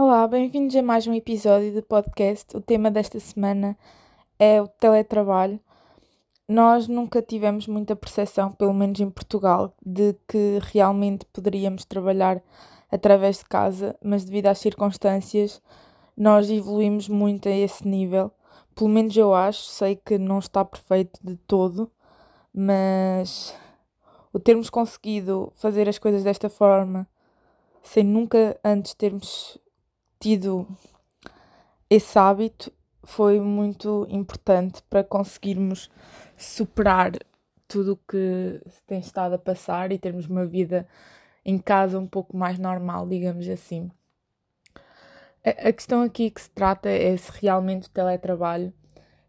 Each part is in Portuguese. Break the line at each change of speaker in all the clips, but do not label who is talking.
Olá, bem-vindos a mais um episódio do podcast. O tema desta semana é o teletrabalho. Nós nunca tivemos muita percepção, pelo menos em Portugal, de que realmente poderíamos trabalhar através de casa, mas devido às circunstâncias, nós evoluímos muito a esse nível. Pelo menos eu acho, sei que não está perfeito de todo, mas o termos conseguido fazer as coisas desta forma, sem nunca antes termos tido esse hábito, foi muito importante para conseguirmos superar tudo o que tem estado a passar e termos uma vida em casa um pouco mais normal, digamos assim. A questão aqui que se trata é se realmente o teletrabalho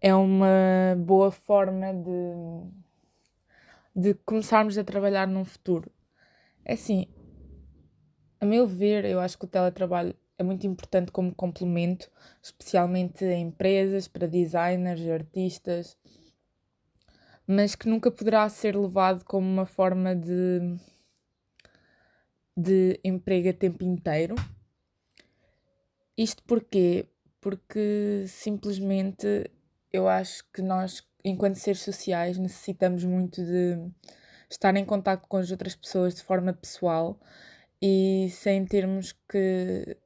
é uma boa forma de, de começarmos a trabalhar num futuro. É assim, a meu ver, eu acho que o teletrabalho é muito importante como complemento, especialmente em empresas, para designers, artistas, mas que nunca poderá ser levado como uma forma de, de emprego a tempo inteiro. Isto porquê? Porque simplesmente eu acho que nós, enquanto seres sociais, necessitamos muito de estar em contato com as outras pessoas de forma pessoal e sem termos que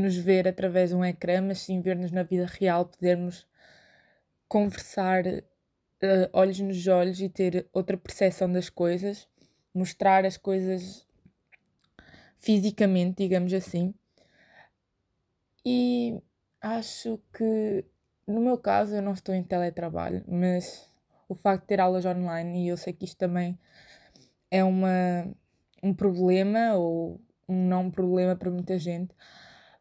nos ver através de um ecrã, mas sim ver-nos na vida real, podermos conversar uh, olhos nos olhos e ter outra percepção das coisas, mostrar as coisas fisicamente, digamos assim. E acho que, no meu caso, eu não estou em teletrabalho, mas o facto de ter aulas online, e eu sei que isto também é uma, um problema ou um não problema para muita gente,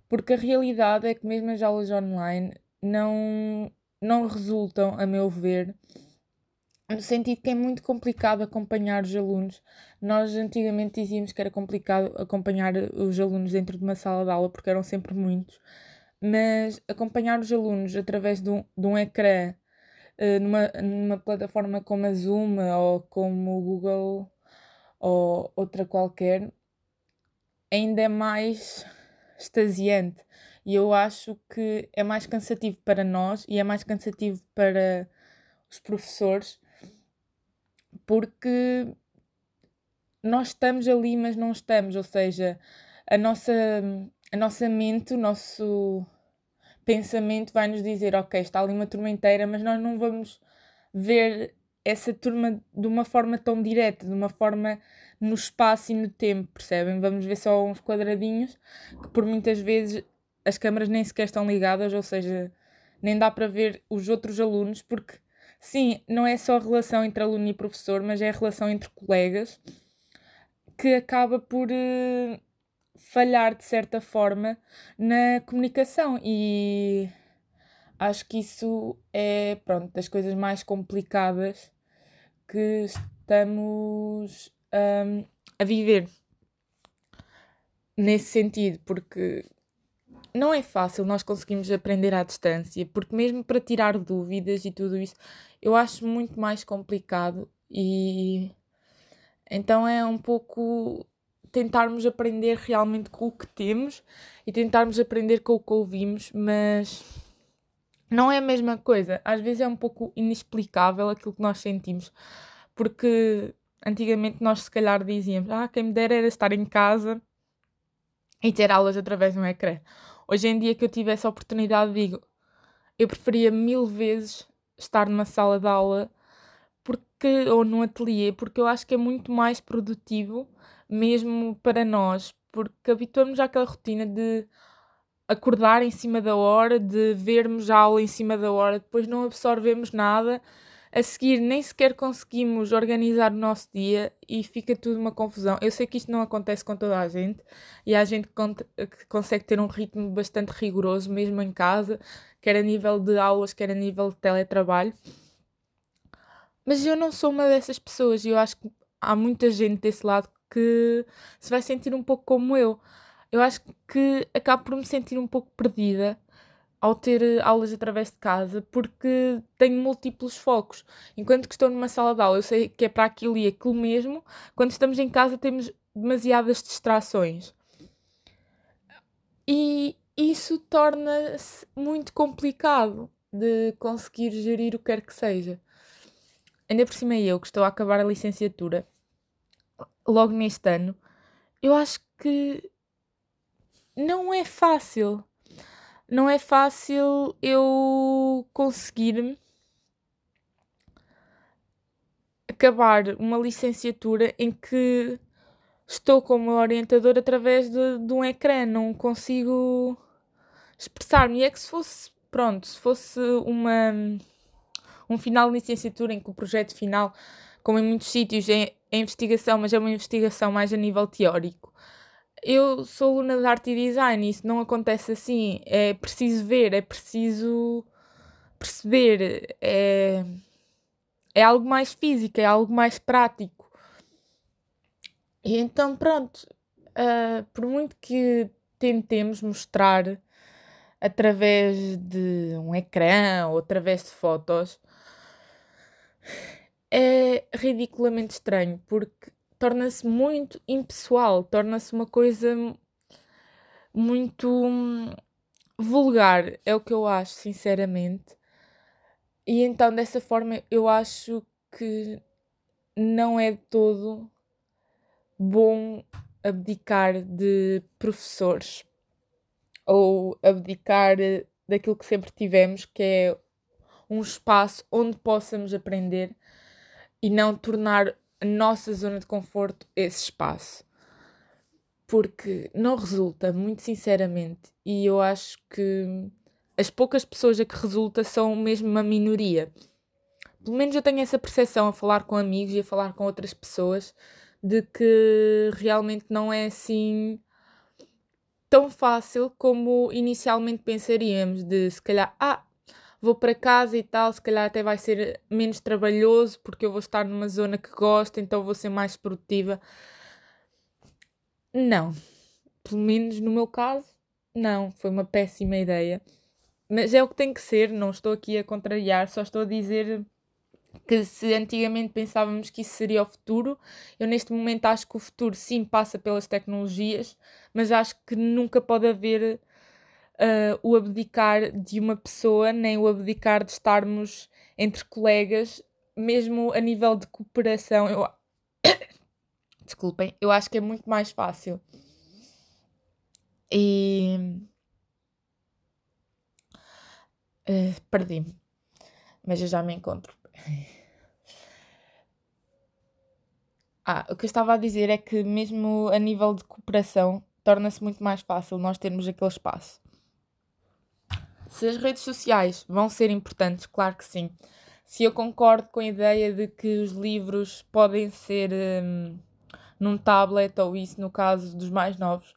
porque a realidade é que mesmo as aulas online não, não resultam, a meu ver, no sentido que é muito complicado acompanhar os alunos. Nós antigamente dizíamos que era complicado acompanhar os alunos dentro de uma sala de aula porque eram sempre muitos, mas acompanhar os alunos através de um, de um ecrã uh, numa, numa plataforma como a Zoom ou como o Google ou outra qualquer ainda é mais extasiante. E eu acho que é mais cansativo para nós e é mais cansativo para os professores porque nós estamos ali, mas não estamos, ou seja, a nossa, a nossa mente, o nosso pensamento vai nos dizer: Ok, está ali uma turma inteira, mas nós não vamos ver essa turma de uma forma tão direta, de uma forma no espaço e no tempo, percebem? Vamos ver só uns quadradinhos que por muitas vezes as câmaras nem sequer estão ligadas, ou seja, nem dá para ver os outros alunos, porque sim, não é só a relação entre aluno e professor, mas é a relação entre colegas que acaba por uh, falhar de certa forma na comunicação e acho que isso é pronto das coisas mais complicadas que estamos um, a viver nesse sentido, porque não é fácil nós conseguimos aprender à distância, porque mesmo para tirar dúvidas e tudo isso, eu acho muito mais complicado e então é um pouco tentarmos aprender realmente com o que temos e tentarmos aprender com o que ouvimos, mas não é a mesma coisa. Às vezes é um pouco inexplicável aquilo que nós sentimos, porque antigamente nós se calhar dizíamos, ah, quem me dera era estar em casa e ter aulas através de um ecrã. Hoje em dia que eu tive essa oportunidade, digo, eu preferia mil vezes estar numa sala de aula porque, ou num ateliê, porque eu acho que é muito mais produtivo, mesmo para nós, porque habituamos àquela rotina de acordar em cima da hora, de vermos a aula em cima da hora, depois não absorvemos nada a seguir nem sequer conseguimos organizar o nosso dia e fica tudo uma confusão. Eu sei que isto não acontece com toda a gente e há gente que consegue ter um ritmo bastante rigoroso, mesmo em casa, quer a nível de aulas, quer a nível de teletrabalho. Mas eu não sou uma dessas pessoas e eu acho que há muita gente desse lado que se vai sentir um pouco como eu. Eu acho que acabo por me sentir um pouco perdida ao ter eh, aulas através de casa, porque tenho múltiplos focos. Enquanto que estou numa sala de aula, eu sei que é para aquilo e aquilo mesmo. Quando estamos em casa, temos demasiadas distrações. E isso torna-se muito complicado de conseguir gerir o que quer que seja. Ainda por cima eu, que estou a acabar a licenciatura, logo neste ano, eu acho que não é fácil. Não é fácil eu conseguir acabar uma licenciatura em que estou como orientador através de, de um ecrã, não consigo expressar-me. E é que se fosse, pronto, se fosse uma, um final de licenciatura em que o projeto final, como em muitos sítios, é, é investigação, mas é uma investigação mais a nível teórico eu sou aluna de arte e design e isso não acontece assim. É preciso ver, é preciso perceber. É, é algo mais físico, é algo mais prático. E então, pronto, uh, por muito que tentemos mostrar através de um ecrã ou através de fotos, é ridiculamente estranho porque torna-se muito impessoal, torna-se uma coisa muito hum, vulgar, é o que eu acho, sinceramente. E então, dessa forma, eu acho que não é todo bom abdicar de professores ou abdicar daquilo que sempre tivemos, que é um espaço onde possamos aprender e não tornar nossa zona de conforto esse espaço. Porque não resulta, muito sinceramente, e eu acho que as poucas pessoas a que resulta são mesmo uma minoria. Pelo menos eu tenho essa percepção a falar com amigos e a falar com outras pessoas de que realmente não é assim tão fácil como inicialmente pensaríamos, de se calhar, ah, vou para casa e tal, se calhar até vai ser menos trabalhoso porque eu vou estar numa zona que gosto, então vou ser mais produtiva. Não, pelo menos no meu caso, não, foi uma péssima ideia. Mas é o que tem que ser, não estou aqui a contrariar, só estou a dizer que se antigamente pensávamos que isso seria o futuro, eu neste momento acho que o futuro sim passa pelas tecnologias, mas acho que nunca pode haver uh, o abdicar de uma pessoa, nem o abdicar de estarmos entre colegas, mesmo a nível de cooperação. Eu... Desculpem, eu acho que é muito mais fácil. E. Uh, Perdi-me, mas eu já me encontro. Ah, o que eu estava a dizer é que, mesmo a nível de cooperação, torna-se muito mais fácil nós termos aquele espaço. Se as redes sociais vão ser importantes, claro que sim. Se eu concordo com a ideia de que os livros podem ser hum, num tablet ou isso no caso dos mais novos,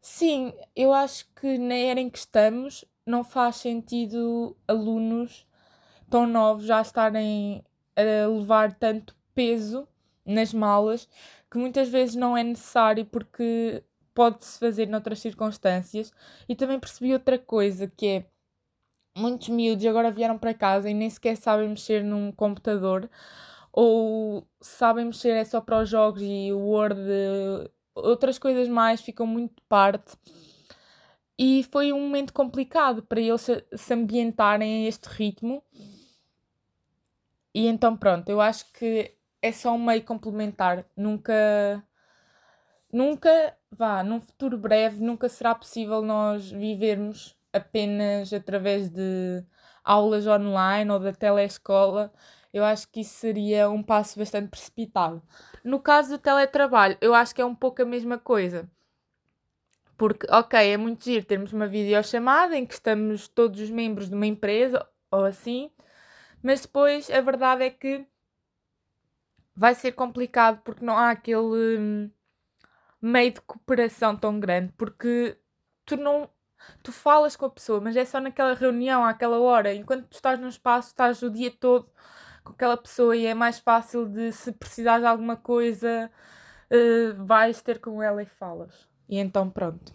sim, eu acho que na era em que estamos não faz sentido alunos tão novos já estarem a levar tanto peso nas malas que muitas vezes não é necessário porque pode-se fazer noutras circunstâncias. E também percebi outra coisa que é muitos miúdos agora vieram para casa e nem sequer sabem mexer num computador ou sabem mexer é só para os jogos e o Word, outras coisas mais ficam muito de parte. E foi um momento complicado para eles se ambientarem a este ritmo. E então, pronto, eu acho que é só um meio complementar. Nunca nunca, vá, num futuro breve, nunca será possível nós vivermos apenas através de aulas online ou da telescola. Eu acho que isso seria um passo bastante precipitado. No caso do teletrabalho, eu acho que é um pouco a mesma coisa. Porque, ok, é muito giro termos uma videochamada em que estamos todos os membros de uma empresa ou assim, mas depois a verdade é que vai ser complicado porque não há aquele hum, meio de cooperação tão grande, porque tu não. Tu falas com a pessoa, mas é só naquela reunião, àquela hora. Enquanto tu estás num espaço, estás o dia todo com aquela pessoa e é mais fácil de, se precisares de alguma coisa, uh, vais ter com ela e falas. E então, pronto.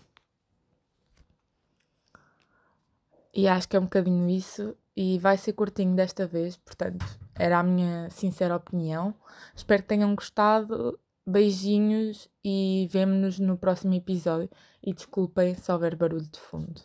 E acho que é um bocadinho isso. E vai ser curtinho desta vez, portanto, era a minha sincera opinião. Espero que tenham gostado Beijinhos e vemo-nos no próximo episódio. E desculpem se houver barulho de fundo.